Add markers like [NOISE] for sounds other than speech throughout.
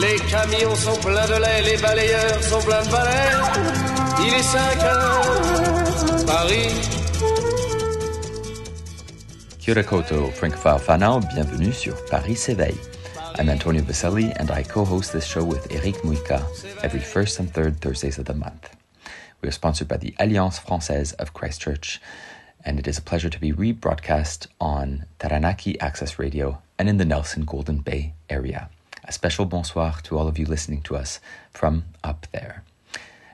Les camions sont pleins de lait, les balayeurs sont pleins de balais. Il est 5 heures, Paris. Ora francophile whanau, bienvenue sur Paris s'éveille. I'm Antonio Vaselli and I co-host this show with Eric Muika every first and third Thursdays of the month. We are sponsored by the Alliance Française of Christchurch and it is a pleasure to be rebroadcast on Taranaki Access Radio and in the Nelson Golden Bay area. A special bonsoir to all of you listening to us from up there.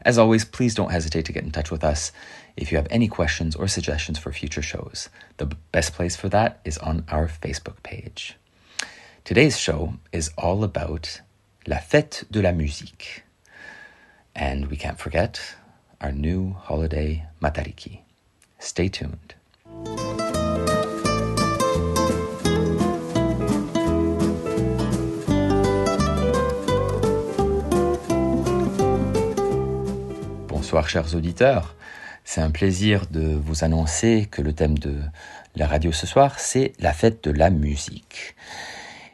As always, please don't hesitate to get in touch with us if you have any questions or suggestions for future shows. The best place for that is on our Facebook page. Today's show is all about La Fête de la Musique. And we can't forget our new holiday, Matariki. Stay tuned. Bonsoir chers auditeurs, c'est un plaisir de vous annoncer que le thème de la radio ce soir, c'est la fête de la musique.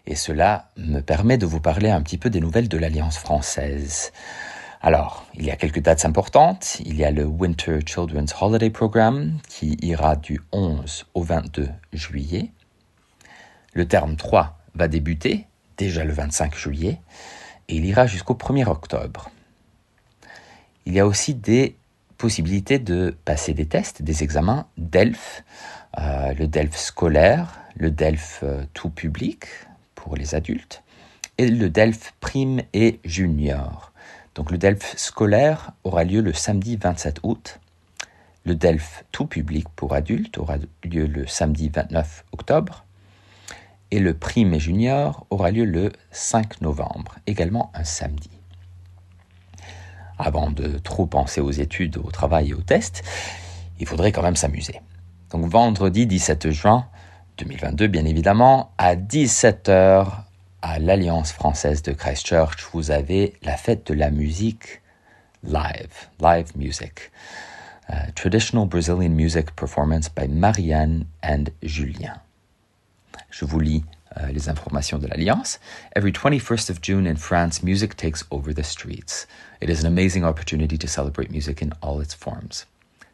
Et cela me permet de vous parler un petit peu des nouvelles de l'Alliance française. Alors, il y a quelques dates importantes. Il y a le Winter Children's Holiday Program qui ira du 11 au 22 juillet. Le terme 3 va débuter déjà le 25 juillet et il ira jusqu'au 1er octobre. Il y a aussi des possibilités de passer des tests, des examens DELF, euh, le DELF scolaire, le DELF euh, tout public pour les adultes et le DELF prime et junior. Donc le DELF scolaire aura lieu le samedi 27 août. Le DELF tout public pour adultes aura lieu le samedi 29 octobre. Et le prime et junior aura lieu le 5 novembre, également un samedi. Avant de trop penser aux études, au travail et aux tests, il faudrait quand même s'amuser. Donc vendredi 17 juin 2022, bien évidemment, à 17h, à l'Alliance française de Christchurch, vous avez la fête de la musique live, live music. Uh, traditional Brazilian music performance by Marianne and Julien. Je vous lis uh, les informations de l'Alliance. Every 21st of June in France, music takes over the streets. It is an amazing opportunity to celebrate music in all its forms.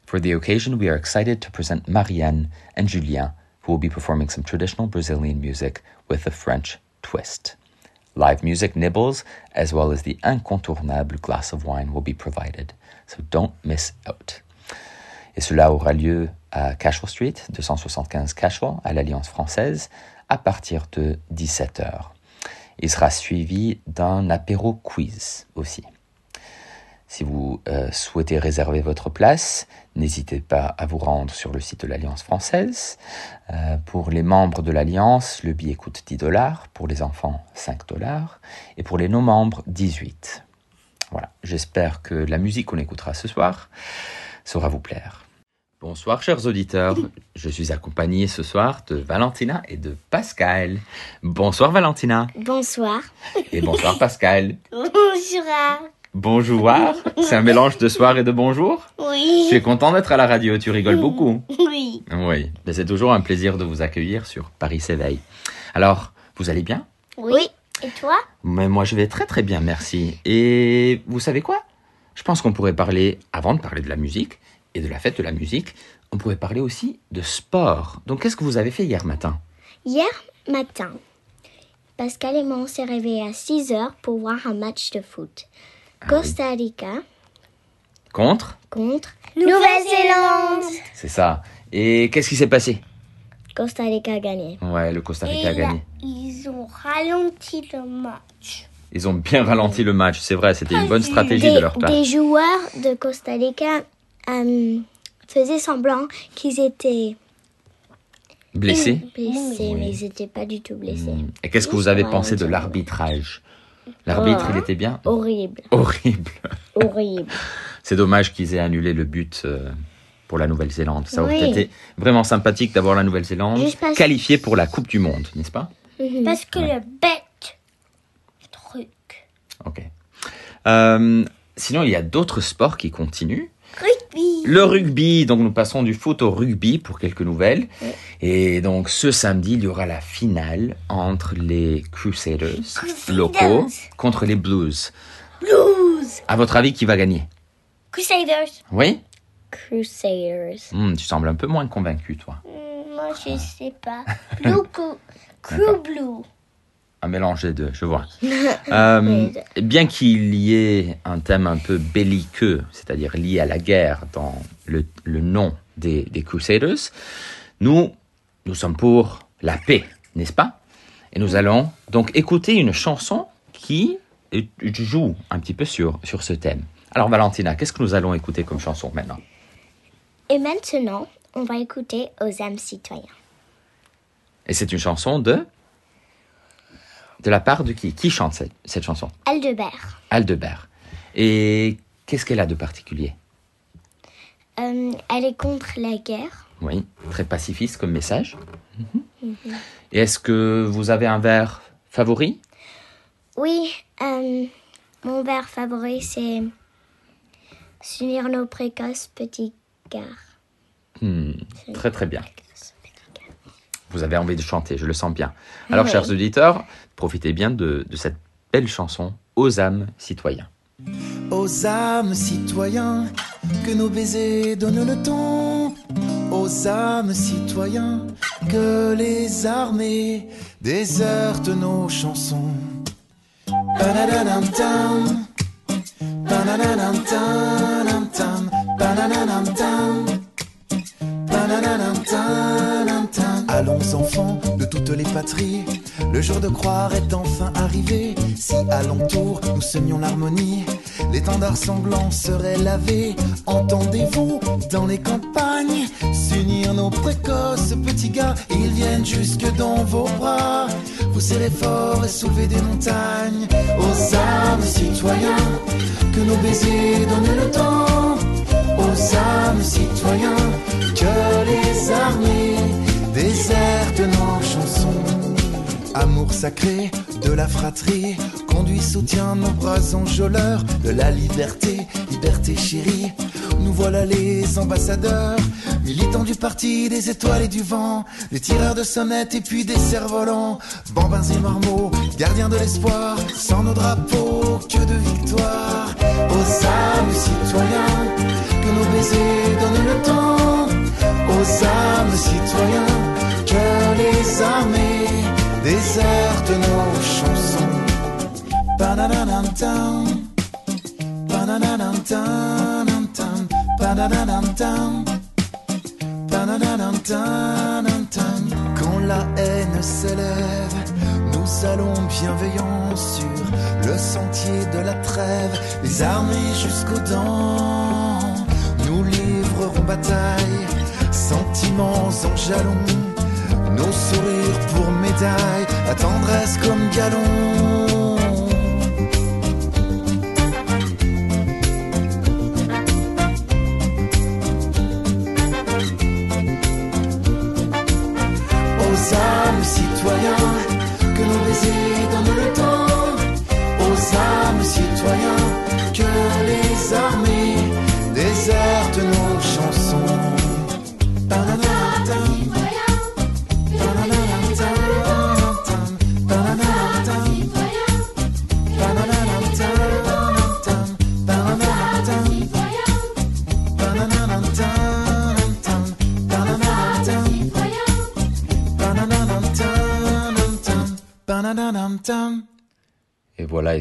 For the occasion, we are excited to present Marianne and Julien, who will be performing some traditional Brazilian music with a French twist. Live music nibbles, as well as the incontournable glass of wine, will be provided, so don't miss out. Et cela aura lieu à Cashwell Street, 275 Cashwell, à l'Alliance française, à partir de 17h. Il sera suivi d'un apéro quiz aussi. Si vous euh, souhaitez réserver votre place, n'hésitez pas à vous rendre sur le site de l'Alliance française. Euh, pour les membres de l'Alliance, le billet coûte 10 dollars, pour les enfants 5 dollars, et pour les non-membres 18. Voilà, j'espère que la musique qu'on écoutera ce soir saura vous plaire. Bonsoir chers auditeurs, je suis accompagné ce soir de Valentina et de Pascal. Bonsoir Valentina. Bonsoir. Et bonsoir Pascal. Bonjour. Bonjour, c'est un mélange de soir et de bonjour? Oui. Tu es content d'être à la radio, tu rigoles beaucoup. Oui. Oui, mais c'est toujours un plaisir de vous accueillir sur Paris s'éveille. Alors, vous allez bien? Oui. Et toi? Mais moi je vais très très bien, merci. Et vous savez quoi? Je pense qu'on pourrait parler, avant de parler de la musique et de la fête de la musique, on pourrait parler aussi de sport. Donc qu'est-ce que vous avez fait hier matin? Hier matin, Pascal et moi on s'est réveillés à 6 heures pour voir un match de foot. Costa Rica Contre? contre Nouvelle-Zélande. C'est ça. Et qu'est-ce qui s'est passé? Costa Rica a gagné. Ouais, le Costa Rica a gagné. ils ont ralenti le match. Ils ont bien ralenti le match, c'est vrai, c'était une bonne stratégie de leur part. des joueurs de Costa Rica euh, faisaient semblant qu'ils étaient Blessé blessés, Oui. mais ils n'étaient pas du tout blessés. Et qu'est-ce que vous avez pensé de l'arbitrage? L'arbitre, il était bien? Horrible. Horrible. Horrible. [LAUGHS] C'est dommage qu'ils aient annulé le but euh, pour la Nouvelle-Zélande. Ça aurait Oui. été vraiment sympathique d'avoir la Nouvelle-Zélande qualifiée pour la Coupe du Monde, n'est-ce pas? Parce que le bête truc. Ok. Euh, sinon, il y a d'autres sports qui continuent. Le rugby, donc nous passons du foot au rugby pour quelques nouvelles. Et donc ce samedi, il y aura la finale entre les Crusaders, Crusaders. locaux contre les Blues. Blues. À votre avis, qui va gagner? Crusaders. Oui Crusaders. Hmm, Tu sembles un peu moins convaincu, toi. Hmm, moi, je sais pas. [LAUGHS] Blue. Crew Blue. Un mélange des deux, je vois. [LAUGHS] Euh, bien qu'il y ait un thème un peu belliqueux, c'est-à-dire lié à la guerre dans le, le nom des, des Crusaders, nous, nous sommes pour la paix, n'est-ce pas? Et nous allons donc écouter une chanson qui joue un petit peu sur, sur ce thème. Alors Valentina, qu'est-ce que nous allons écouter comme chanson maintenant? Et maintenant, on va écouter aux âmes citoyens. Et c'est une chanson de... De la part de qui Qui chante cette, cette chanson? Aldebert. Aldebert. Et qu'est-ce qu'elle a de particulier? Euh, elle est contre la guerre. Oui, très pacifiste comme message. Et est-ce que vous avez un vers favori? Oui, euh, mon vers favori, c'est S'unir nos précoces petits gars. Hmm, Très très bien. Vous avez envie de chanter, je le sens bien. Alors, Oui. chers auditeurs, profitez bien de, de cette belle chanson Aux âmes citoyens. Aux âmes citoyens, que nos baisers donnent le ton. Aux âmes citoyens, que les armées désertent nos chansons. Allons enfants toutes les patries, le jour de croire est enfin arrivé. Si à l'entour nous semions l'harmonie, l'étendard sanglant serait lavé. Entendez-vous dans les campagnes s'unir nos précoces petits gars Ils viennent jusque dans vos bras, vous serrez fort et soulevez des montagnes. Aux âmes citoyens, que nos baisers donnent le temps. Aux âmes citoyens, que les armées désertent nos chansons. Amour sacré de la fratrie, conduit, soutient nos bras enjôleurs de la liberté, liberté chérie. Nous voilà les ambassadeurs, militants du parti des étoiles et du vent, des tireurs de sonnettes et puis des cerfs-volants, bambins et marmots, gardiens de l'espoir, sans nos drapeaux, que de victoire. Aux âmes citoyens, que nos baisers donnent le temps, aux âmes citoyens, que les armées désertent nos chansons. Quand la haine s'élève, nous allons bienveillants sur le sentier de la trêve, les armées jusqu'aux dents. Nous livrerons bataille, sentiments en jalons. Nos sourires pour médaille, la tendresse comme galon.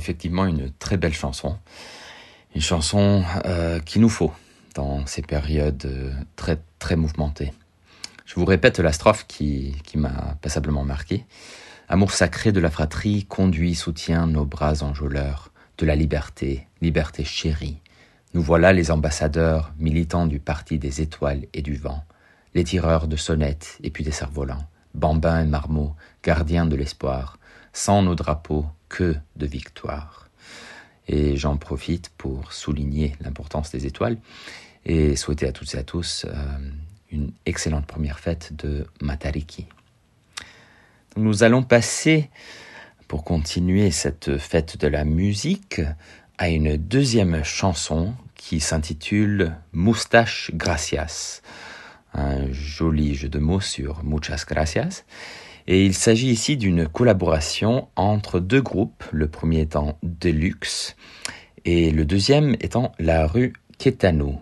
Effectivement une très belle chanson. Une chanson euh, qu'il nous faut dans ces périodes euh, très très mouvementées. Je vous répète la strophe qui, qui m'a passablement marqué. Amour sacré de la fratrie, conduit, soutient nos bras enjôleurs de la liberté, liberté chérie. Nous voilà les ambassadeurs, militants du parti des étoiles et du vent, les tireurs de sonnettes et puis des cerfs-volants, bambins et marmots, gardiens de l'espoir, sans nos drapeaux, que de victoires. Et j'en profite pour souligner l'importance des étoiles et souhaiter à toutes et à tous euh, une excellente première fête de Matariki. Nous allons passer, pour continuer cette fête de la musique, à une deuxième chanson qui s'intitule Moustache Gracias. Un joli jeu de mots sur Muchas Gracias. Et il s'agit ici d'une collaboration entre deux groupes, le premier étant Deluxe et le deuxième étant la rue Quétano.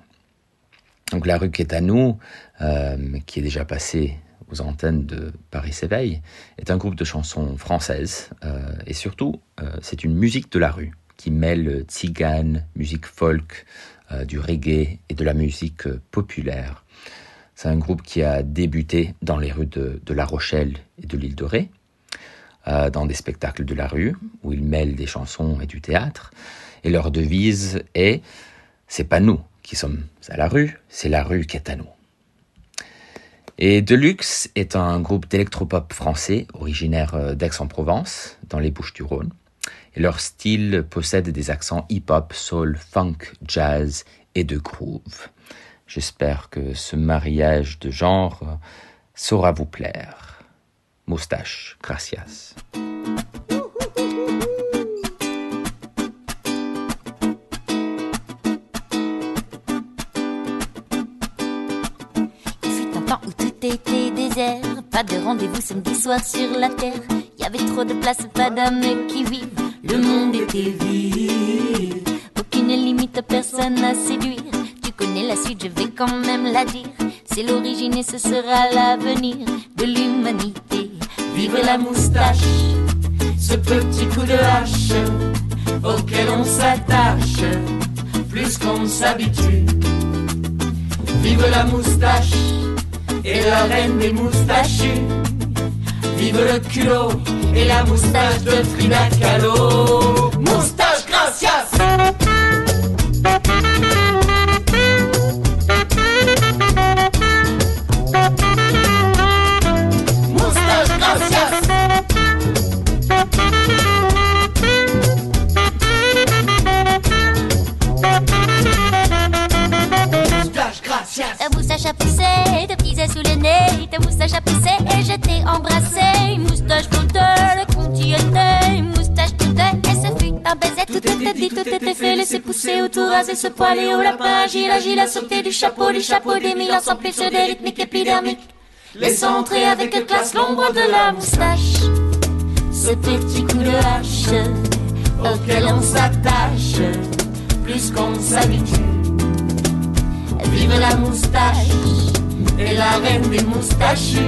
Donc la rue Quétano, euh, qui est déjà passée aux antennes de Paris s'éveille, est un groupe de chansons françaises euh, et surtout euh, c'est une musique de la rue qui mêle tzigane, musique folk, du reggae et de la musique populaire. C'est un groupe qui a débuté dans les rues de, La Rochelle et de l'île de Ré, euh, dans des spectacles de la rue, où ils mêlent des chansons et du théâtre. Et leur devise est C'est pas nous qui sommes à la rue, c'est la rue qui est à nous. Et Deluxe est un groupe d'électropop français originaire euh, d'Aix-en-Provence, dans les Bouches-du-Rhône. Et leur style possède des accents hip-hop, soul, funk, jazz et de groove. J'espère que ce mariage de genre saura vous plaire. Moustache, gracias. Il fut un temps où tout était désert, pas de rendez-vous samedi soir sur la terre. Y avait trop de place, pas d'âmes qui vivent. Le monde était vide, aucune limite, personne à séduire la suite, je vais quand même la dire. C'est l'origine et ce sera l'avenir de l'humanité. Vive la moustache, ce petit coup de hache auquel on s'attache plus qu'on s'habitue. Vive la moustache et la reine des moustachus. Vive le culot et la moustache de Frida Kahlo. Raser, se poiler au lapin, agile, agile, à sauter du chapeau, du chapeau des mille, ensemble sur des rythmiques épidermiques. Laissant entrer avec classe l'ombre de la moustache, ce petit coup de hache auquel on s'attache plus qu'on s'habitue. Vive la moustache et la reine des moustachus.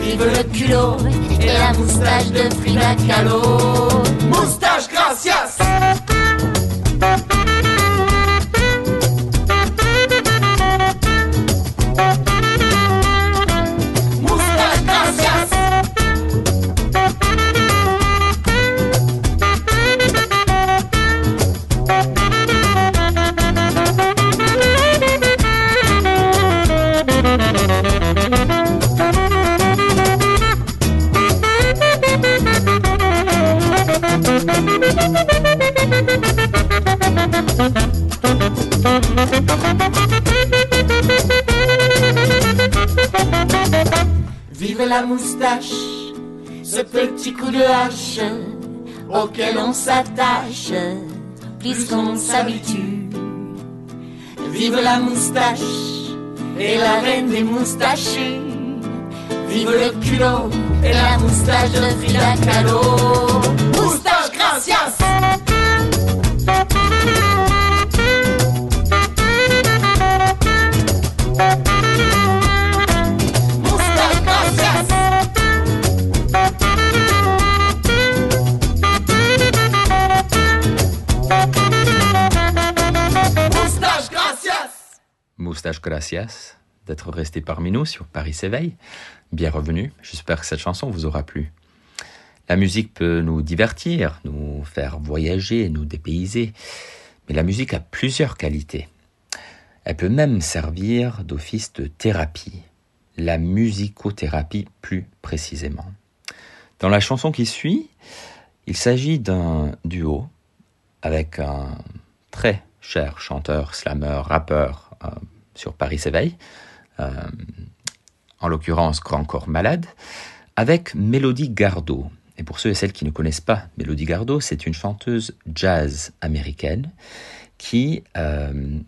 Vive le culot et la moustache de Frida Kahlo. Moustache gracias! Vive la moustache, ce petit coup de hache auquel on s'attache, plus qu'on s'habitue. Vive la moustache et la reine des moustachus. Vive le culot et la moustache de Frida Kahlo. Moustache gracias! Moustache gracias d'être resté parmi nous sur Paris s'éveille. Bienvenue, j'espère que cette chanson vous aura plu. La musique peut nous divertir, nous faire voyager, nous dépayser, mais la musique a plusieurs qualités. Elle peut même servir d'office de thérapie, la musicothérapie plus précisément. Dans la chanson qui suit, Il s'agit d'un duo avec un très cher chanteur, slammer, rappeur euh, sur Paris s'éveille, euh, en l'occurrence Grand Corps Malade, avec Mélodie Gardot. Et pour ceux et celles qui ne connaissent pas Mélodie Gardot, c'est une chanteuse jazz américaine qui euh,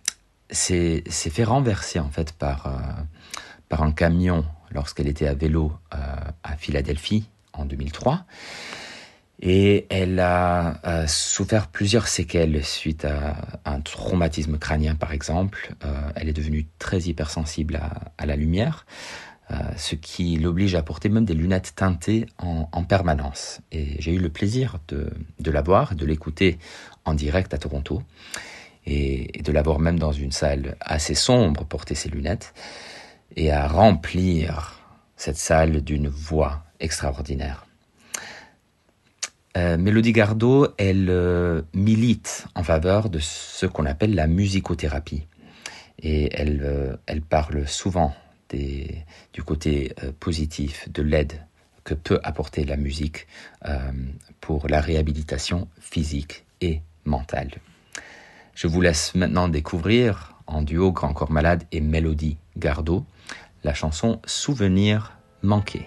s'est fait renverser en fait par, par un camion lorsqu'elle était à vélo à Philadelphie en 2003. Et elle a, souffert plusieurs séquelles suite à un traumatisme crânien, par exemple. Euh, elle est devenue très hypersensible à, la lumière, euh, ce qui l'oblige à porter même des lunettes teintées en, permanence. Et j'ai eu le plaisir de, la voir, de l'écouter en direct à Toronto, et, et de la voir même dans une salle assez sombre porter ses lunettes, et à remplir cette salle d'une voix extraordinaire. Euh, Mélodie Gardot, elle euh, milite en faveur de ce qu'on appelle la musicothérapie. Et elle, euh, parle souvent du côté positif, de l'aide que peut apporter la musique pour la réhabilitation physique et mentale. Je vous laisse maintenant découvrir en duo Grand Corps Malade et Mélodie Gardot la chanson Souvenir manqué.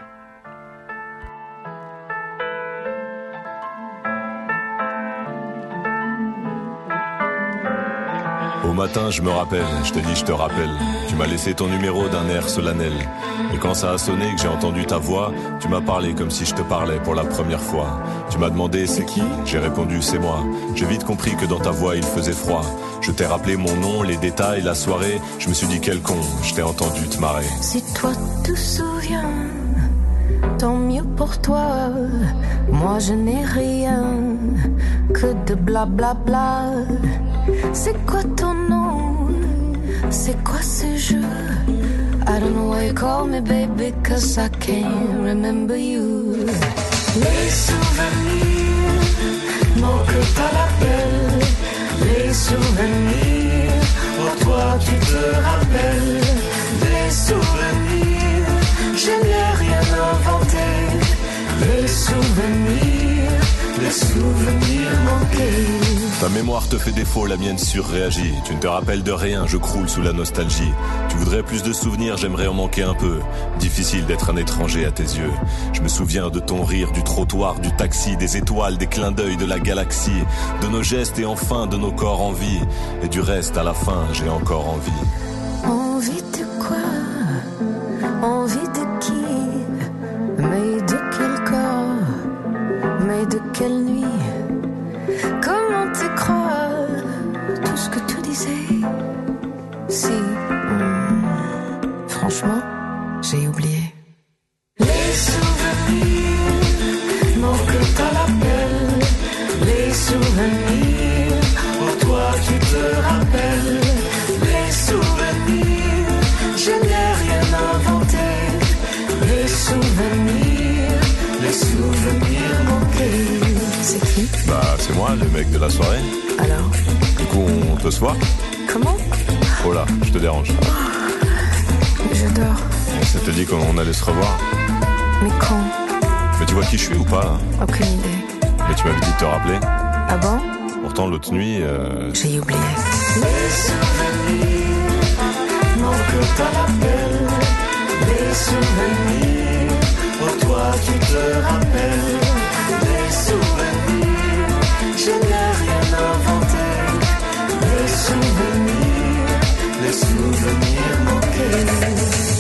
Matin, je me rappelle, je te dis, je te rappelle. Tu m'as laissé ton numéro d'un air solennel. Et quand ça a sonné, que j'ai entendu ta voix, tu m'as parlé comme si je te parlais pour la première fois. Tu m'as demandé c'est qui? J'ai répondu c'est moi. J'ai vite compris que dans ta voix il faisait froid. Je t'ai rappelé mon nom, les détails, la soirée. Je me suis dit quel con, je t'ai entendu te marrer. Si toi te souviens, tant mieux pour toi. Moi je n'ai rien que de blablabla. Bla bla. C'est quoi ton nom? C'est quoi ce jeu? I don't know why you call me baby Cause I can't remember you. Les souvenirs manquent à l'appel Les souvenirs Pour toi tu te rappelles. Les souvenirs Je n'ai rien inventé. Les souvenirs Les souvenirs manqués ta mémoire te fait défaut, la mienne surréagit. Tu ne te rappelles de rien, je croule sous la nostalgie. Tu voudrais plus de souvenirs, j'aimerais en manquer un peu. Difficile d'être un étranger à tes yeux. Je me souviens de ton rire, du trottoir, du taxi, des étoiles, des clins d'œil de la galaxie, de nos gestes et enfin de nos corps en vie. Et du reste, à la fin, j'ai encore envie. Envie de quoi? Quelle nuit te croire tout ce que tu disais? Si, hmm, franchement, moi, le mec de la soirée. Alors Du coup, on te se voit Comment Oh là, je te dérange. Je dors. On s'était dit qu'on allait se revoir. Mais quand Mais tu vois qui je suis ou pas Aucune idée. Mais tu m'avais dit de te rappeler. Ah bon? Pourtant, l'autre nuit. Euh... J'ai oublié. Les souvenirs manquent à l'appel. Les souvenirs, pour toi tu te rappelles. Les souvenirs, je n'ai rien inventé. Les souvenirs, les souvenirs manqués.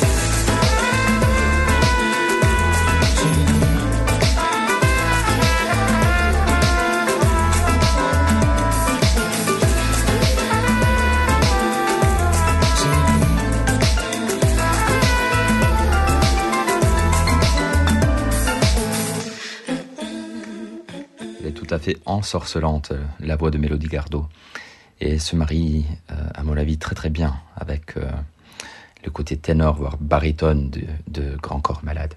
Ensorcelante, euh, la voix de Mélodie Gardot. Et se marie, euh, à mon avis, très très bien avec euh, le côté ténor, voire baryton de, Grand Corps Malade.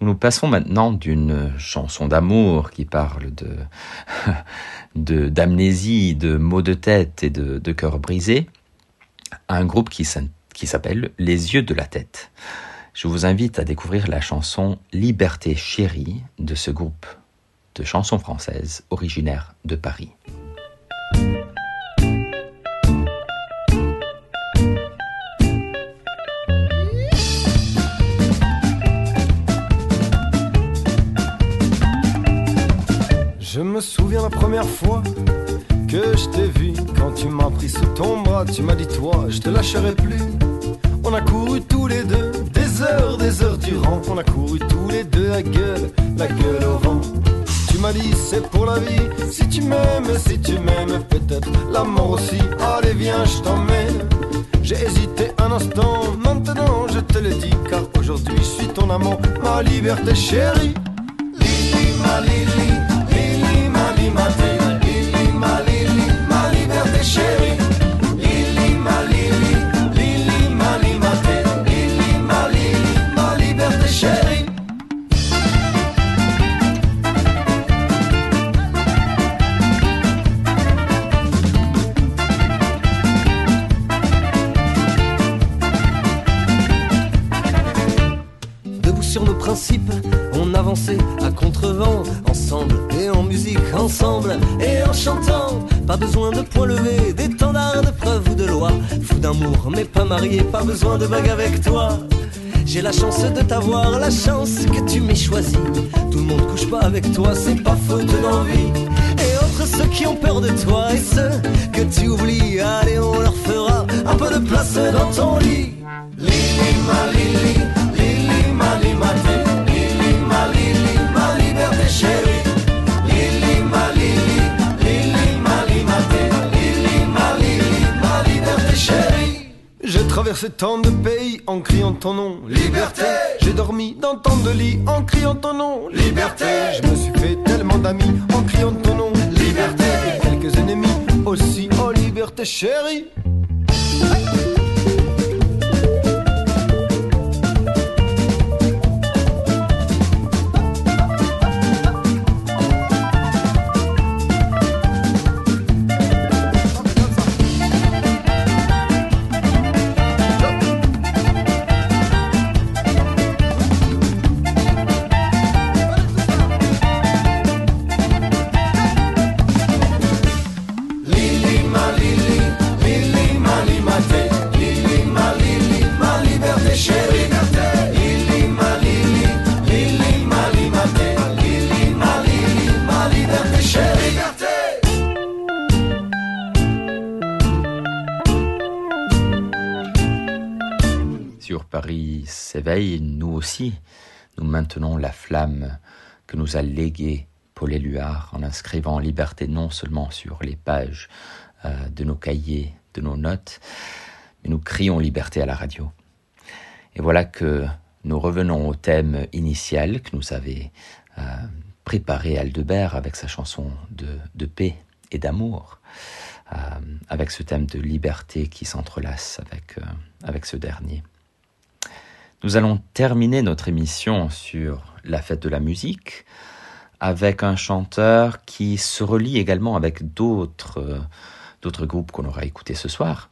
nous passons maintenant d'une chanson d'amour qui parle [LAUGHS] de d'amnésie, de, maux de tête et de, de cœur brisé, à un groupe qui s'appelle Les Yeux de la Tête. Je vous invite à découvrir la chanson Liberté chérie de ce groupe de chansons françaises originaires de Paris. Je me souviens la première fois que je t'ai vu quand tu m'as pris sous ton bras, tu m'as dit toi, je te lâcherai plus. On a couru tous les deux, des heures, des heures durant. On a couru tous les deux la gueule, la gueule au vent. Dit c'est pour la vie, si tu m'aimes, si tu m'aimes, peut-être la mort aussi. Allez viens, je t'emmène. J'ai hésité un instant, maintenant je te le dis, car aujourd'hui je suis ton amant, ma liberté chérie. Lili, ma Lili, Lili, ma Lili, On avançait à contre-vent, ensemble et en musique, ensemble et en chantant. Pas besoin de points levés, d'étendards, de preuves ou de loi. Fou d'amour, mais pas marié, pas besoin de bague avec toi. J'ai la chance de t'avoir, la chance que tu m'aies choisi. Tout le monde couche pas avec toi, c'est pas faute d'envie. Et autres ceux qui ont peur de toi et ceux que tu oublies, allez, on leur fera un peu de place dans ton lit. Lili, ma Lili, Lili, ma Lili, traversé tant de pays en criant ton nom, liberté. J'ai dormi dans tant de lits en criant ton nom, liberté. Je me suis fait tellement d'amis en criant ton nom, liberté. Quelques ennemis aussi, oh liberté chérie. Paris s'éveille, nous aussi, nous maintenons la flamme que nous a léguée Paul Éluard en inscrivant liberté non seulement sur les pages euh, de nos cahiers, de nos notes, mais nous crions liberté à la radio. Et voilà que nous revenons au thème initial que nous avait euh, préparé Aldebert avec sa chanson de, paix et d'amour, euh, avec ce thème de liberté qui s'entrelace avec, avec ce dernier. Nous allons terminer notre émission sur la fête de la musique avec un chanteur qui se relie également avec d'autres euh, d'autres groupes qu'on aura écoutés ce soir.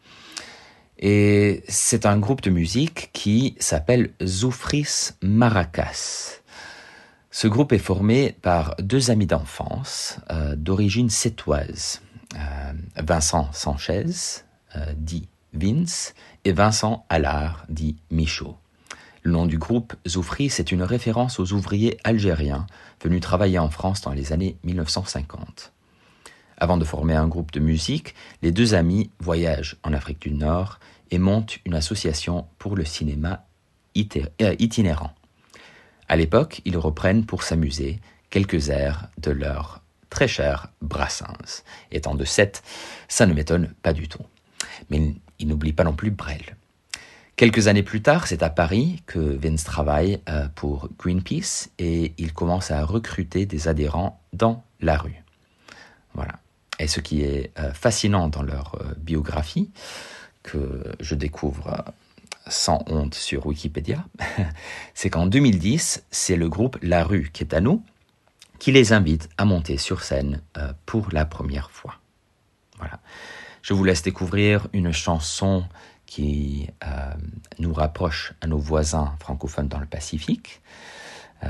Et c'est un groupe de musique qui s'appelle Zoufris Maracas. Ce groupe est formé par deux amis d'enfance euh, d'origine sétoise, euh, Vincent Sanchez, dit Vince, et Vincent Allard, dit Michaud. Le nom du groupe Zoufris est une référence aux ouvriers algériens venus travailler en France dans les années 1950. Avant de former un groupe de musique, les deux amis voyagent en Afrique du Nord et montent une association pour le cinéma euh, itinérant. À l'époque, ils reprennent pour s'amuser quelques airs de leur très cher Brassens. Étant de 7, ça ne m'étonne pas du tout. Mais ils n'oublient pas non plus Brel. Quelques années plus tard, c'est à Paris que Vince travaille euh, pour Greenpeace et il commence à recruter des adhérents dans la rue. Voilà. Et ce qui est euh, fascinant dans leur euh, biographie, que je découvre sans honte sur Wikipédia, [LAUGHS] c'est qu'en 2010, c'est le groupe La Rue qui est à nous qui les invite à monter sur scène pour la première fois. Voilà. Je vous laisse découvrir une chanson qui euh, nous rapproche à nos voisins francophones dans le Pacifique. Euh,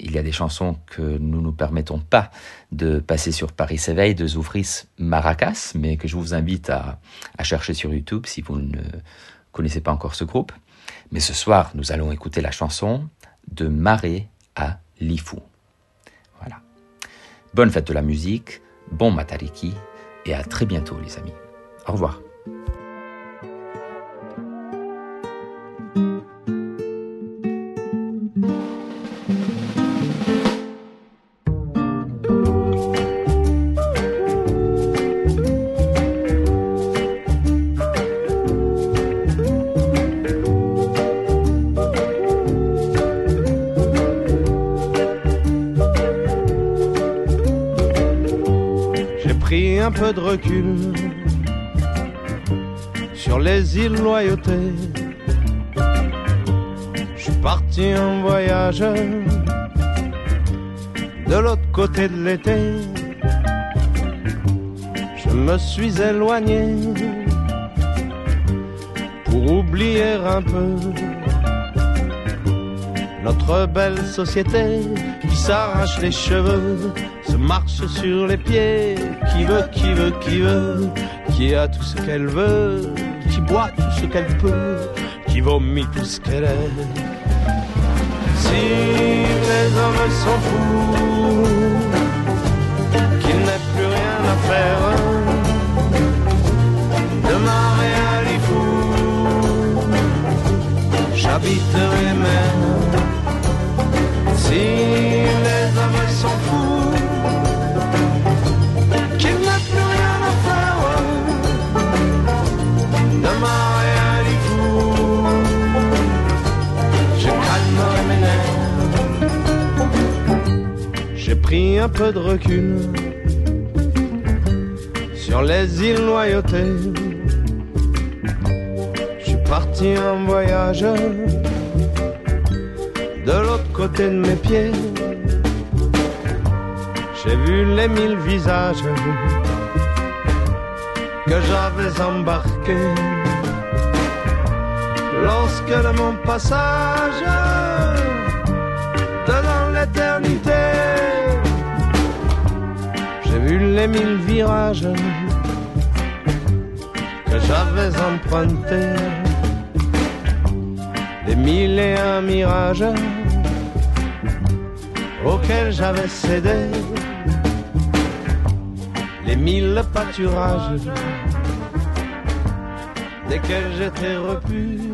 il y a des chansons que nous ne nous permettons pas de passer sur Paris s'éveille de Zoufris Maracas, mais que je vous invite à, chercher sur YouTube si vous ne connaissez pas encore ce groupe. Mais ce soir, nous allons écouter la chanson de Marée à Lifou. Voilà. Bonne fête de la musique, bon Matariki, et à très bientôt les amis. Au revoir. De recul sur les îles Loyauté. Je suis parti en voyage de l'autre côté de l'été. Je me suis éloigné pour oublier un peu notre belle société qui s'arrache les cheveux, marche sur les pieds, qui veut, qui veut, qui veut, qui a tout ce qu'elle veut, qui boit tout ce qu'elle peut, qui vomit tout ce qu'elle est. Si les hommes sont fous, qu'il n'est plus rien à faire, de marée à Lifou, j'habiterai même. Si un peu de recul sur les îles Loyauté. Je suis parti en voyage de l'autre côté de mes pieds. J'ai vu les mille visages que j'avais embarqués lorsque de mon passage dans l'éternité, les mille virages que j'avais empruntés des mille et un mirages auxquels j'avais cédé, les mille pâturages desquels j'étais repu.